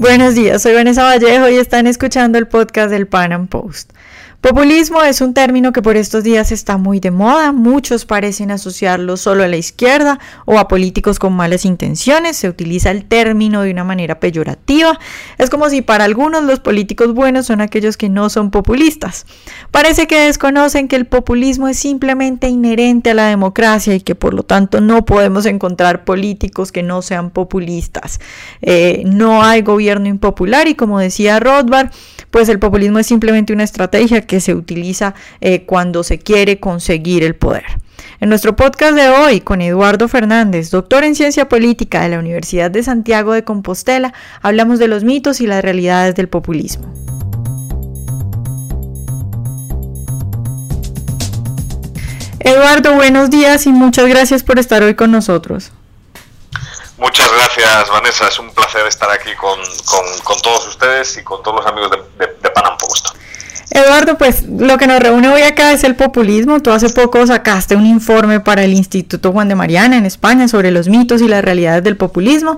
Buenos días, soy Vanessa Vallejo y están escuchando el podcast del Pan Am Post. Populismo es un término que por estos días está muy de moda, muchos parecen asociarlo solo a la izquierda o a políticos con malas intenciones, se utiliza el término de una manera peyorativa, es como si para algunos los políticos buenos son aquellos que no son populistas. Parece que desconocen que el populismo es simplemente inherente a la democracia y que por lo tanto no podemos encontrar políticos que no sean populistas. Eh, no hay gobierno impopular y como decía Rothbard, pues el populismo es simplemente una estrategia que se utiliza eh, cuando se quiere conseguir el poder. En nuestro podcast de hoy con Eduardo Fernández, doctor en ciencia política de la Universidad de Santiago de Compostela, hablamos de los mitos y las realidades del populismo. Eduardo, buenos días y muchas gracias por estar hoy con nosotros. Muchas gracias, Vanessa. Es un placer estar aquí con, todos ustedes y con todos los amigos de, de, de. Eduardo, pues lo que nos reúne hoy acá es el populismo. Tú hace poco sacaste un informe para el Instituto Juan de Mariana en España sobre los mitos y las realidades del populismo.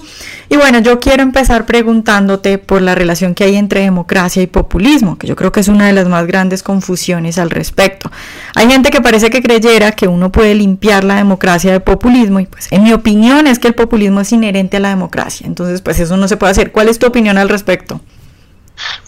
Y bueno, yo quiero empezar preguntándote por la relación que hay entre democracia y populismo, que yo creo que es una de las más grandes confusiones al respecto. Hay gente que parece que creyera que uno puede limpiar la democracia de populismo y pues en mi opinión es que el populismo es inherente a la democracia. Entonces, pues eso no se puede hacer. ¿Cuál es tu opinión al respecto?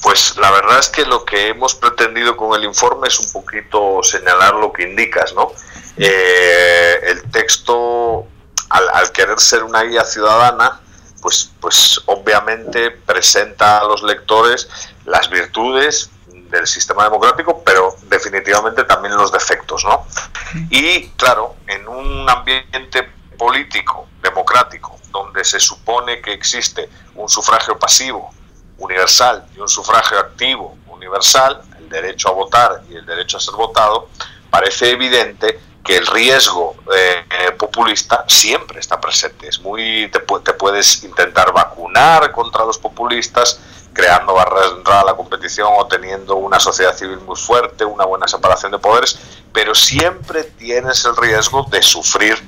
Pues la verdad es que lo que hemos pretendido con el informe es un poquito señalar lo que indicas, ¿no? Eh, el texto, al, querer ser una guía ciudadana, pues, pues obviamente presenta a los lectores las virtudes del sistema democrático, pero definitivamente también los defectos, ¿no? Y claro, en un ambiente político, democrático, donde se supone que existe un sufragio pasivo, universal y un sufragio activo universal, el derecho a votar y el derecho a ser votado, parece evidente que el riesgo eh, populista siempre está presente. Es muy, te, puedes intentar vacunar contra los populistas, creando barreras de entrada a la competición o teniendo una sociedad civil muy fuerte, una buena separación de poderes, pero siempre tienes el riesgo de sufrir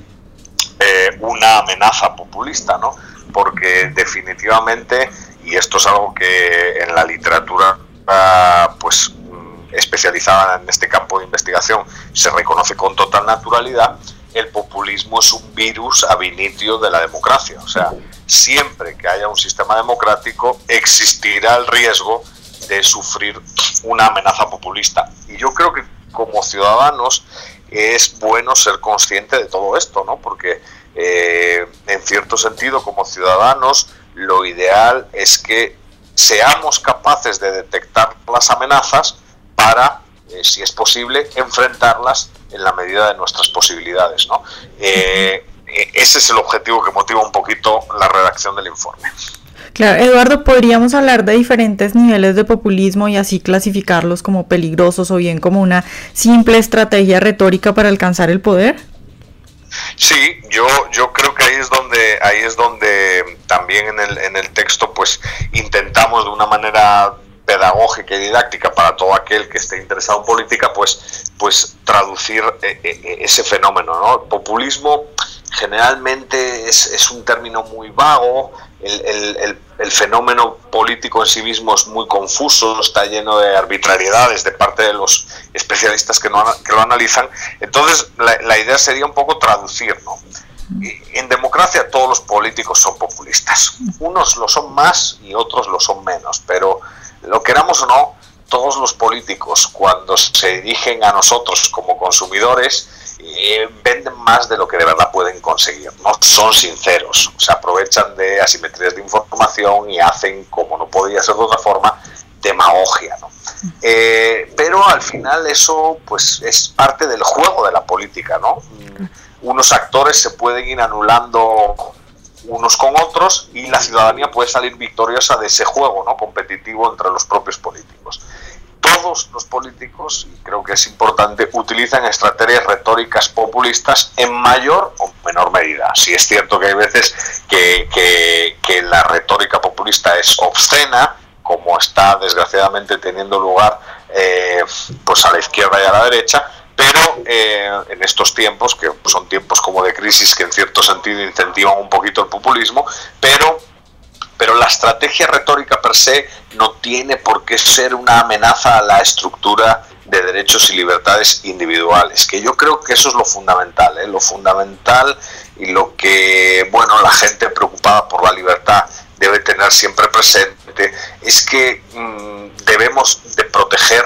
eh, una amenaza populista, ¿no? Porque definitivamente y esto es algo que en la literatura pues especializada en este campo de investigación se reconoce con total naturalidad, el populismo es un virus ab initio de la democracia. O sea, siempre que haya un sistema democrático existirá el riesgo de sufrir una amenaza populista. Y yo creo que como ciudadanos es bueno ser consciente de todo esto, ¿no? Porque eh, en cierto sentido, como ciudadanos, lo ideal es que seamos capaces de detectar las amenazas para, eh, si es posible, enfrentarlas en la medida de nuestras posibilidades. ¿no? Eh, eh, ese es el objetivo que motiva un poquito la redacción del informe. Claro, Eduardo, ¿podríamos hablar de diferentes niveles de populismo y así clasificarlos como peligrosos o bien como una simple estrategia retórica para alcanzar el poder? Sí, yo, yo creo que ahí es donde, ahí es donde también en el, en el texto pues intentamos de una manera pedagógica y didáctica para todo aquel que esté interesado en política, pues, pues traducir eh, eh, ese fenómeno. ¿no? populismo generalmente es, es un término muy vago, el, fenómeno político en sí mismo es muy confuso, está lleno de arbitrariedades de parte de los especialistas que, no, que lo analizan. Entonces, la, idea sería un poco traducir, ¿no? En democracia todos los políticos son populistas. Unos lo son más y otros lo son menos, pero lo queramos o no, todos los políticos cuando se dirigen a nosotros como consumidores, eh, venden más de lo que de verdad pueden conseguir, no son sinceros, se aprovechan de asimetrías de información y hacen, como no podía ser de otra forma, demagogia. Eh, pero al final eso pues es parte del juego de la política, ¿no? Unos actores se pueden ir anulando unos con otros y la ciudadanía puede salir victoriosa de ese juego no competitivo entre los propios políticos todos los políticos, y creo que es importante, utilizan estrategias retóricas populistas en mayor o menor medida. Si es cierto que hay veces que, que, la retórica populista es obscena, como está desgraciadamente teniendo lugar eh, pues a la izquierda y a la derecha, pero eh, en estos tiempos, que son tiempos como de crisis que en cierto sentido incentivan un poquito el populismo, pero pero la estrategia retórica per se no tiene por qué ser una amenaza a la estructura de derechos y libertades individuales, que yo creo que eso es lo fundamental, ¿eh? lo fundamental y lo que, bueno, la gente preocupada por la libertad debe tener siempre presente es que mm, debemos de proteger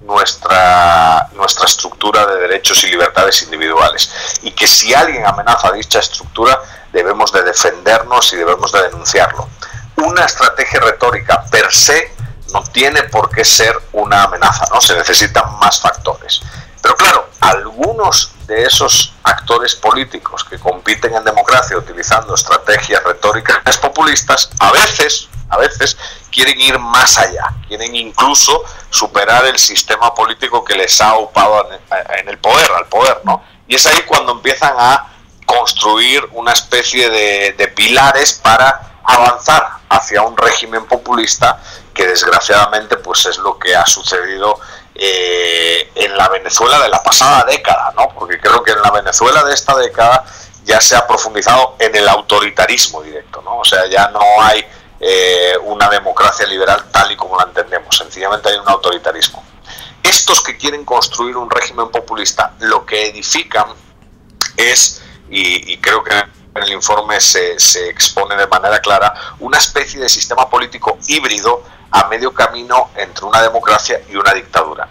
nuestra, nuestra estructura de derechos y libertades individuales y que si alguien amenaza dicha estructura debemos de defendernos y debemos de denunciarlo. Una estrategia retórica per se no tiene por qué ser una amenaza, ¿no? Se necesitan más factores. Pero claro, algunos de esos actores políticos que compiten en democracia utilizando estrategias retóricas populistas, a veces, a veces quieren ir más allá, quieren incluso superar el sistema político que les ha ocupado en el poder, al poder, ¿no? Y es ahí cuando empiezan a construir una especie de, pilares para avanzar hacia un régimen populista que desgraciadamente pues es lo que ha sucedido eh, en la Venezuela de la pasada década, ¿no? Porque creo que en la Venezuela de esta década ya se ha profundizado en el autoritarismo directo, ¿no? O sea, ya no hay eh, una democracia liberal tal y como la entendemos, sencillamente hay un autoritarismo. Estos que quieren construir un régimen populista lo que edifican es, y, creo que en el informe se, se expone de manera clara, una especie de sistema político híbrido a medio camino entre una democracia y una dictadura.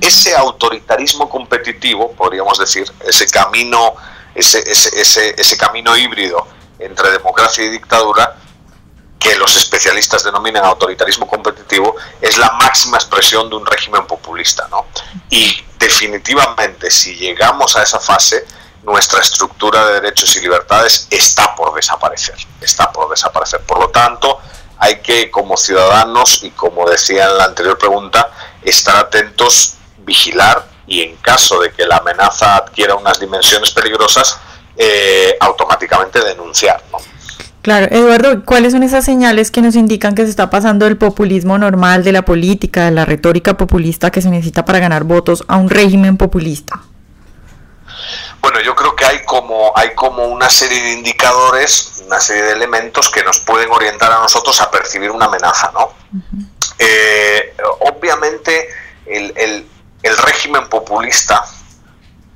Ese autoritarismo competitivo, podríamos decir, ese camino, ese, ese, ese, camino híbrido entre democracia y dictadura, que los especialistas denominan autoritarismo competitivo, es la máxima expresión de un régimen populista. ¿no? Y definitivamente, si llegamos a esa fase, nuestra estructura de derechos y libertades está por desaparecer. Está por desaparecer. Por lo tanto, hay que, como ciudadanos, y como decía en la anterior pregunta, estar atentos, vigilar y en caso de que la amenaza adquiera unas dimensiones peligrosas, eh, automáticamente denunciar. Claro, Eduardo, ¿cuáles son esas señales que nos indican que se está pasando del populismo normal, de la política, de la retórica populista que se necesita para ganar votos a un régimen populista? Bueno, yo creo que hay como, hay como una serie de indicadores, una serie de elementos que nos pueden orientar a nosotros a percibir una amenaza, ¿no? Eh, obviamente, el, régimen populista,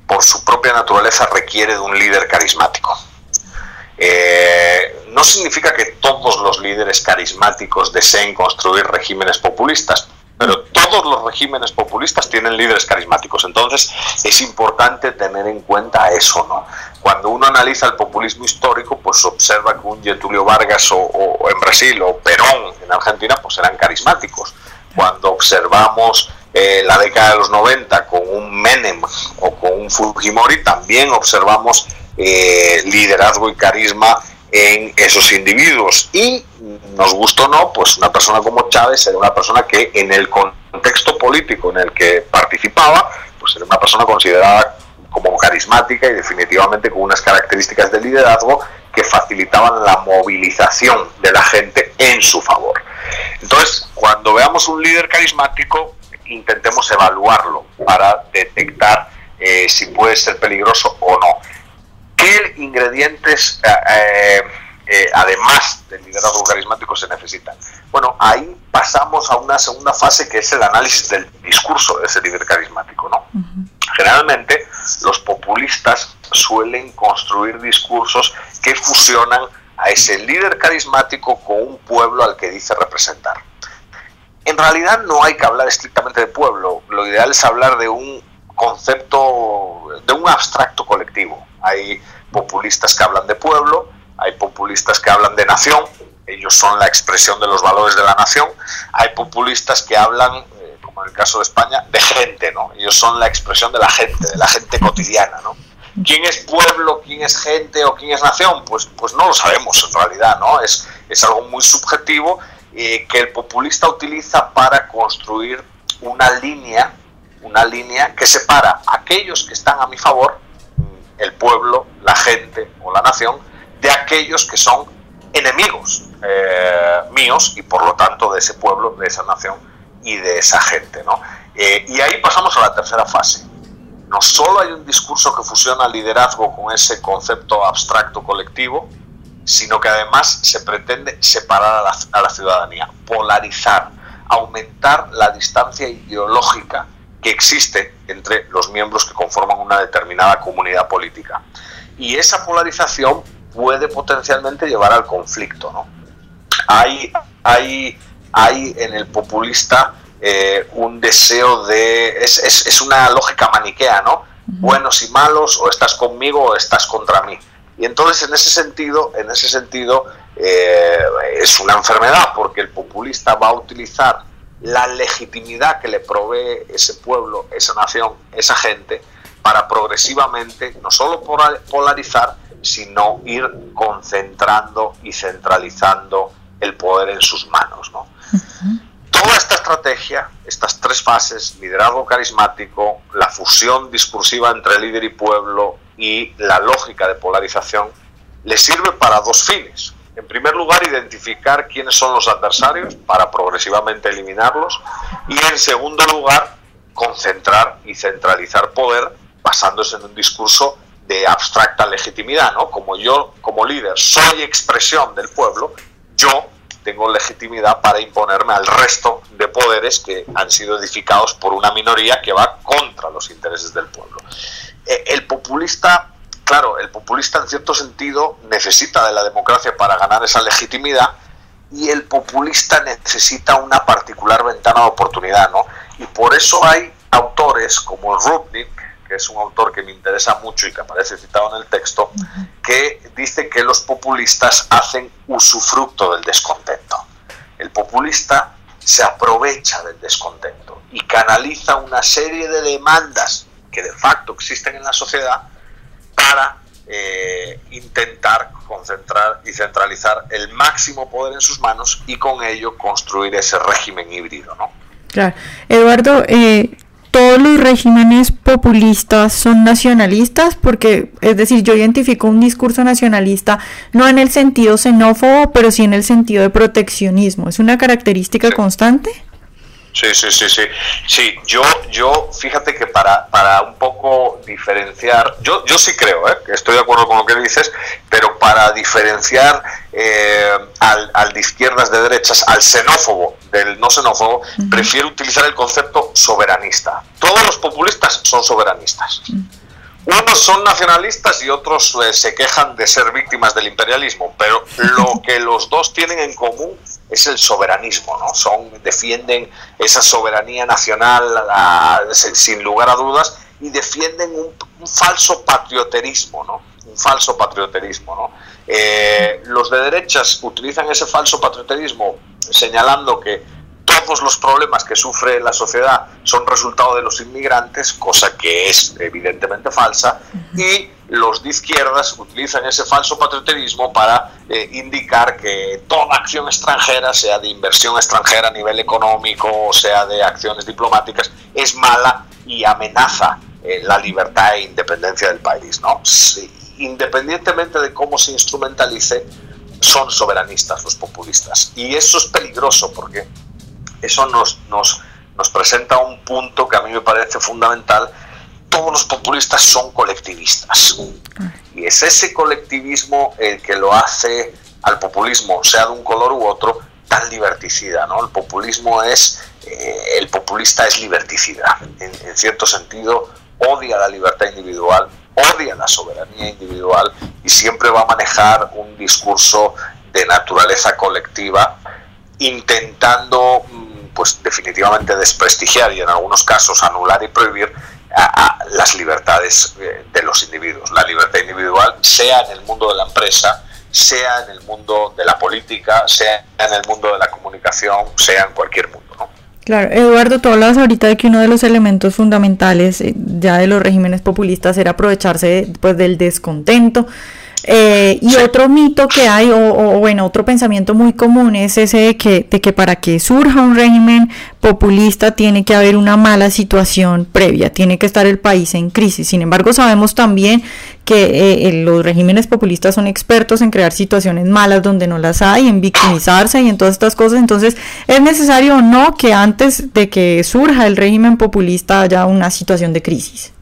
por su propia naturaleza, requiere de un líder carismático. Eh, no significa que todos los líderes carismáticos deseen construir regímenes populistas, pero todos los regímenes populistas tienen líderes carismáticos. Entonces es importante tener en cuenta eso, ¿no? Cuando uno analiza el populismo histórico, pues observa que un Getulio Vargas o, en Brasil o Perón en Argentina, pues eran carismáticos. Cuando observamos eh, la década de los 90 con un Menem o con un Fujimori, también observamos eh, liderazgo y carisma en esos individuos. Y nos gustó o no, pues una persona como Chávez era una persona que en el contexto político en el que participaba, pues era una persona considerada como carismática y definitivamente con unas características de liderazgo que facilitaban la movilización de la gente en su favor. Entonces, cuando veamos un líder carismático, intentemos evaluarlo para detectar eh, si puede ser peligroso o no. ¿Qué ingredientes, eh, eh, eh, además del liderazgo carismático, se necesitan? Bueno, ahí pasamos a una segunda fase que es el análisis del discurso de ese líder carismático. ¿no? Generalmente los populistas suelen construir discursos que fusionan a ese líder carismático con un pueblo al que dice representar. En realidad no hay que hablar estrictamente de pueblo, lo ideal es hablar de un concepto, de un abstracto colectivo. Hay populistas que hablan de pueblo, hay populistas que hablan de nación, ellos son la expresión de los valores de la nación, hay populistas que hablan, eh, como en el caso de España, de gente, ¿no? Ellos son la expresión de la gente, de la gente cotidiana, ¿no? ¿Quién es pueblo, quién es gente o quién es nación? Pues, pues no lo sabemos en realidad, ¿no? Es, es algo muy subjetivo eh, que el populista utiliza para construir una línea, una línea que separa a aquellos que están a mi favor el pueblo, la gente o la nación de aquellos que son enemigos eh, míos y por lo tanto de ese pueblo, de esa nación y de esa gente. ¿no? Eh, y ahí pasamos a la tercera fase. No solo hay un discurso que fusiona liderazgo con ese concepto abstracto colectivo, sino que además se pretende separar a la, ciudadanía, polarizar, aumentar la distancia ideológica que existe entre los miembros que conforman una determinada comunidad política. Y esa polarización puede potencialmente llevar al conflicto. ¿no? Hay, hay, hay en el populista eh, un deseo de... Es, es, una lógica maniquea, ¿no? Buenos y malos, o estás conmigo o estás contra mí. Y entonces en ese sentido, en ese sentido eh, es una enfermedad, porque el populista va a utilizar la legitimidad que le provee ese pueblo, esa nación, esa gente, para progresivamente no solo polarizar, sino ir concentrando y centralizando el poder en sus manos. ¿no? Toda esta estrategia, estas tres fases, liderazgo carismático, la fusión discursiva entre líder y pueblo y la lógica de polarización, le sirve para dos fines. En primer lugar, identificar quiénes son los adversarios para progresivamente eliminarlos. Y en segundo lugar, concentrar y centralizar poder basándose en un discurso de abstracta legitimidad, ¿no? Como yo, como líder, soy expresión del pueblo, yo tengo legitimidad para imponerme al resto de poderes que han sido edificados por una minoría que va contra los intereses del pueblo. Eh, el populista, claro, el populista en cierto sentido necesita de la democracia para ganar esa legitimidad y el populista necesita una particular ventana de oportunidad, ¿no? Y por eso hay autores como Rubnik, que es un autor que me interesa mucho y que aparece citado en el texto, que dice que los populistas hacen usufructo del descontento. El populista se aprovecha del descontento y canaliza una serie de demandas que de facto existen en la sociedad para eh, intentar concentrar y centralizar el máximo poder en sus manos y con ello construir ese régimen híbrido. ¿no? Claro. Eduardo, eh, todos los regímenes populistas son nacionalistas, porque, es decir, yo identifico un discurso nacionalista no en el sentido xenófobo, pero sí en el sentido de proteccionismo. ¿Es una característica constante? Sí, sí, sí, sí. Sí, yo, yo fíjate que para, para un poco diferenciar, yo, yo sí creo, ¿eh? estoy de acuerdo con lo que dices, pero para diferenciar eh, al, al, de izquierdas, de derechas, al xenófobo del no xenófobo, prefiero utilizar el concepto soberanista. Todos los populistas son soberanistas. Unos son nacionalistas y otros eh, se quejan de ser víctimas del imperialismo, pero lo que los dos tienen en común es el soberanismo, ¿no? Son, defienden esa soberanía nacional sin lugar a dudas y defienden un, falso patrioterismo, ¿no? Un falso patrioterismo, ¿no? Eh, los de derechas utilizan ese falso patrioterismo señalando que todos los problemas que sufre la sociedad son resultado de los inmigrantes, cosa que es evidentemente falsa, y los de izquierdas utilizan ese falso patrioterismo para eh, indicar que toda acción extranjera, sea de inversión extranjera a nivel económico o sea de acciones diplomáticas, es mala y amenaza eh, la libertad e independencia del país. ¿no? independientemente de cómo se instrumentalice, son soberanistas los populistas. Y eso es peligroso porque eso nos, nos, nos presenta un punto que a mí me parece fundamental. Todos los populistas son colectivistas. Y es ese colectivismo el que lo hace al populismo, sea de un color u otro, tan liberticida. ¿no? El populismo es, eh, el populista es liberticida. En, en cierto sentido, odia la libertad individual, odia la soberanía individual y siempre va a manejar un discurso de naturaleza colectiva intentando pues definitivamente desprestigiar y en algunos casos anular y prohibir a, las libertades eh, de los individuos. La libertad individual, sea en el mundo de la empresa, sea en el mundo de la política, sea en el mundo de la comunicación, sea en cualquier mundo. Claro, Eduardo, tú hablabas ahorita de que uno de los elementos fundamentales eh, ya de los regímenes populistas era aprovecharse pues, del descontento eh, y otro mito que hay, o, bueno, otro pensamiento muy común es ese de que, de que para que surja un régimen populista tiene que haber una mala situación previa, tiene que estar el país en crisis. Sin embargo, sabemos también que eh, eh, los regímenes populistas son expertos en crear situaciones malas donde no las hay, en victimizarse y en todas estas cosas. Entonces, ¿es necesario o no que antes de que surja el régimen populista haya una situación de crisis?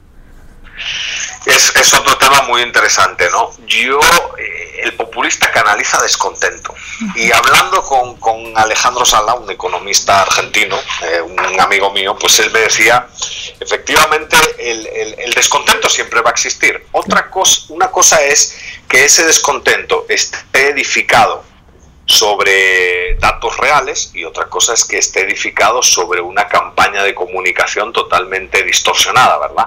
Es, es, otro tema muy interesante, ¿no? Yo, eh, el populista canaliza descontento. Y hablando con, con Alejandro Sala, un economista argentino, eh, un amigo mío, pues él me decía, efectivamente, el, el, descontento siempre va a existir. Otra cosa, una cosa es que ese descontento esté edificado sobre datos reales y otra cosa es que esté edificado sobre una campaña de comunicación totalmente distorsionada, ¿verdad?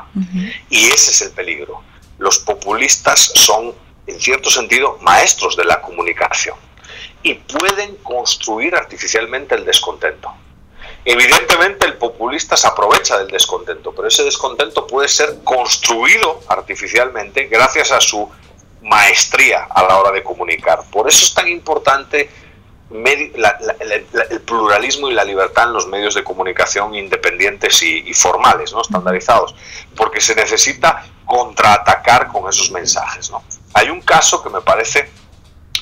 Y ese es el peligro. Los populistas son en cierto sentido, maestros de la comunicación y pueden construir artificialmente el descontento. Evidentemente el populista se aprovecha del descontento, pero ese descontento puede ser construido artificialmente gracias a su maestría a la hora de comunicar. Por eso es tan importante el pluralismo y la libertad en los medios de comunicación independientes y, y, formales, ¿no? estandarizados, porque se necesita contraatacar con esos mensajes. ¿no? Hay un caso que me parece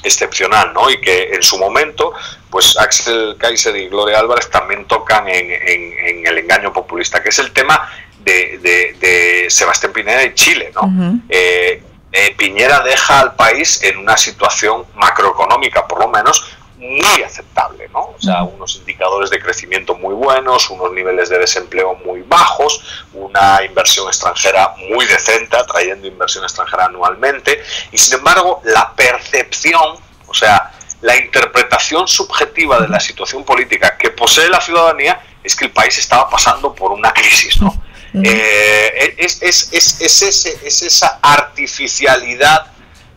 excepcional, ¿no? Y que en su momento, pues Axel Kaiser y Gloria Álvarez también tocan en, el engaño populista, que es el tema de, Sebastián Pineda y Chile, ¿no? Eh, eh, Piñera deja al país en una situación macroeconómica, por lo menos, muy aceptable, ¿no? O sea, unos indicadores de crecimiento muy buenos, unos niveles de desempleo muy bajos, una inversión extranjera muy decente, trayendo inversión extranjera anualmente, y sin embargo, la percepción, o sea, la interpretación subjetiva de la situación política que posee la ciudadanía es que el país estaba pasando por una crisis, ¿no? Eh, es, es, es, es esa artificialidad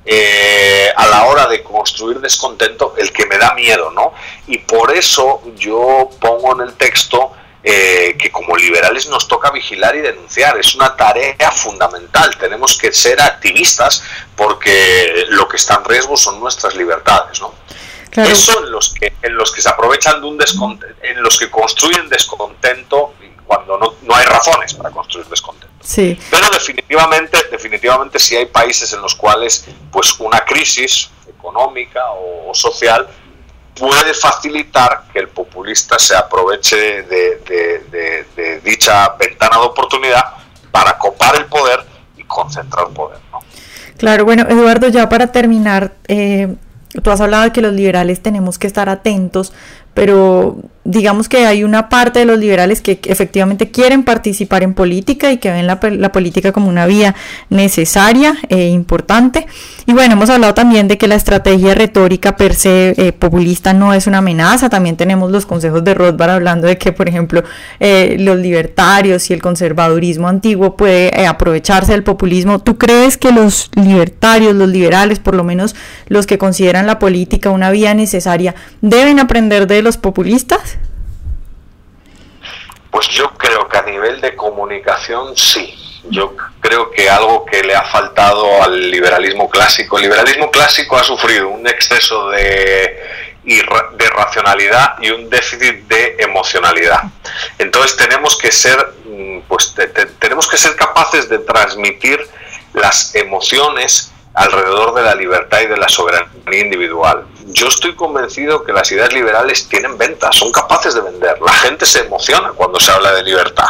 eh, a la hora de construir descontento el que me da miedo, ¿no? Y por eso yo pongo en el texto eh, que como liberales nos toca vigilar y denunciar. Es una tarea fundamental. Tenemos que ser activistas porque lo que está en riesgo son nuestras libertades, ¿no? Eso en los que en los que se aprovechan de un descontento, en los que construyen descontento cuando no, no hay razones para construir descontento. Sí. Pero definitivamente, definitivamente sí hay países en los cuales pues una crisis económica o, social puede facilitar que el populista se aproveche de, dicha ventana de oportunidad para copar el poder y concentrar poder. Claro, bueno, Eduardo, ya para terminar, eh, tú has hablado de que los liberales tenemos que estar atentos, pero digamos que hay una parte de los liberales que efectivamente quieren participar en política y que ven la, política como una vía necesaria e importante. Y bueno, hemos hablado también de que la estrategia retórica per se eh, populista no es una amenaza. También tenemos los consejos de Rothbard hablando de que, por ejemplo, eh, los libertarios y el conservadurismo antiguo puede eh, aprovecharse del populismo. ¿Tú crees que los libertarios, los liberales, por lo menos los que consideran la política una vía necesaria, deben aprender de los populistas? Pues yo creo que a nivel de comunicación sí. Yo creo que algo que le ha faltado al liberalismo clásico, el liberalismo clásico ha sufrido un exceso de, racionalidad y un déficit de emocionalidad. Entonces tenemos que ser, mm, pues tenemos que ser capaces de transmitir las emociones alrededor de la libertad y de la soberanía individual. Yo estoy convencido que las ideas liberales tienen ventas, son capaces de vender. La gente se emociona cuando se habla de libertad.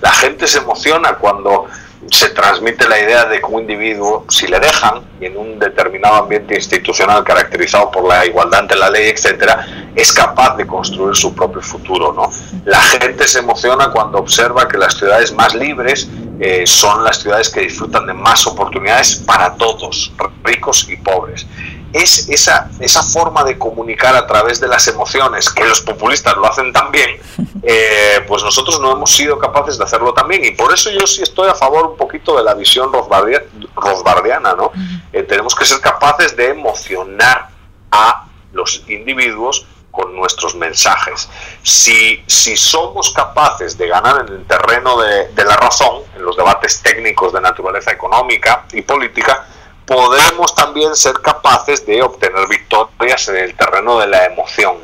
La gente se emociona cuando se transmite la idea de que un individuo, si le dejan, en un determinado ambiente institucional caracterizado por la igualdad ante la ley, etcétera, es capaz de construir su propio futuro. ¿no? La gente se emociona cuando observa que las ciudades más libres eh, son las ciudades que disfrutan de más oportunidades para todos, ricos y pobres es esa, esa forma de comunicar a través de las emociones, que los populistas lo hacen también, eh, pues nosotros no hemos sido capaces de hacerlo también. Y por eso yo sí estoy a favor un poquito de la visión rosbardiana, ¿no? Eh, tenemos que ser capaces de emocionar a los individuos con nuestros mensajes. Si, si somos capaces de ganar en el terreno de, la razón, en los debates técnicos de naturaleza económica y política, podemos también ser capaces de obtener victorias en el terreno de la emoción.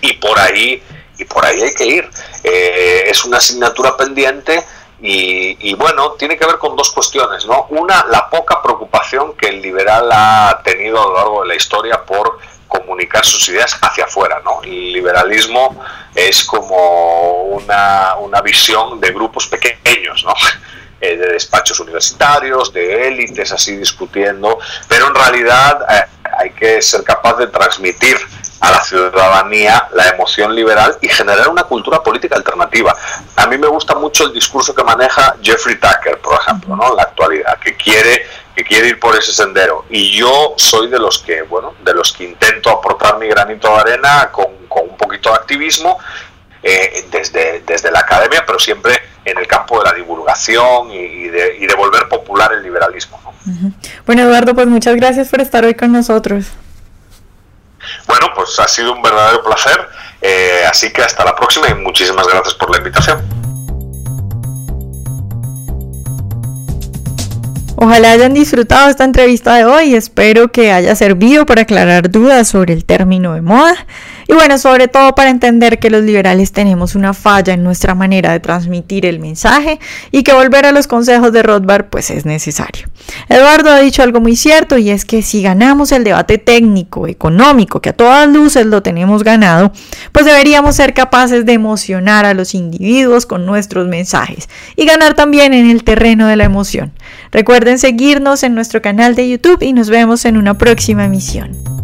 Y por ahí, y por ahí hay que ir. Eh, es una asignatura pendiente y, bueno, tiene que ver con dos cuestiones, ¿no? Una, la poca preocupación que el liberal ha tenido a lo largo de la historia por comunicar sus ideas hacia afuera, ¿no? El liberalismo es como una, una visión de grupos pequeños, ¿no? Eh, de despachos universitarios, de élites así discutiendo, pero en realidad eh, hay que ser capaz de transmitir a la ciudadanía la emoción liberal y generar una cultura política alternativa. A mí me gusta mucho el discurso que maneja Jeffrey Tucker, por ejemplo, ¿no? en la actualidad, que quiere que quiere ir por ese sendero. Y yo soy de los que bueno de los que intento aportar mi granito de arena con, un poquito de activismo eh, desde, desde la academia pero siempre en el campo de la divulgación y, de, y de, volver popular el liberalismo bueno Eduardo pues muchas gracias por estar hoy con nosotros. Bueno pues ha sido un verdadero placer eh, así que hasta la próxima y muchísimas gracias por la invitación Ojalá hayan disfrutado esta entrevista de hoy. Espero que haya servido para aclarar dudas sobre el término de moda. Y bueno, sobre todo para entender que los liberales tenemos una falla en nuestra manera de transmitir el mensaje y que volver a los consejos de Rothbard pues es necesario. Eduardo ha dicho algo muy cierto y es que si ganamos el debate técnico, económico, que a todas luces lo tenemos ganado, pues deberíamos ser capaces de emocionar a los individuos con nuestros mensajes y ganar también en el terreno de la emoción. Recuerden seguirnos en nuestro canal de YouTube y nos vemos en una próxima emisión.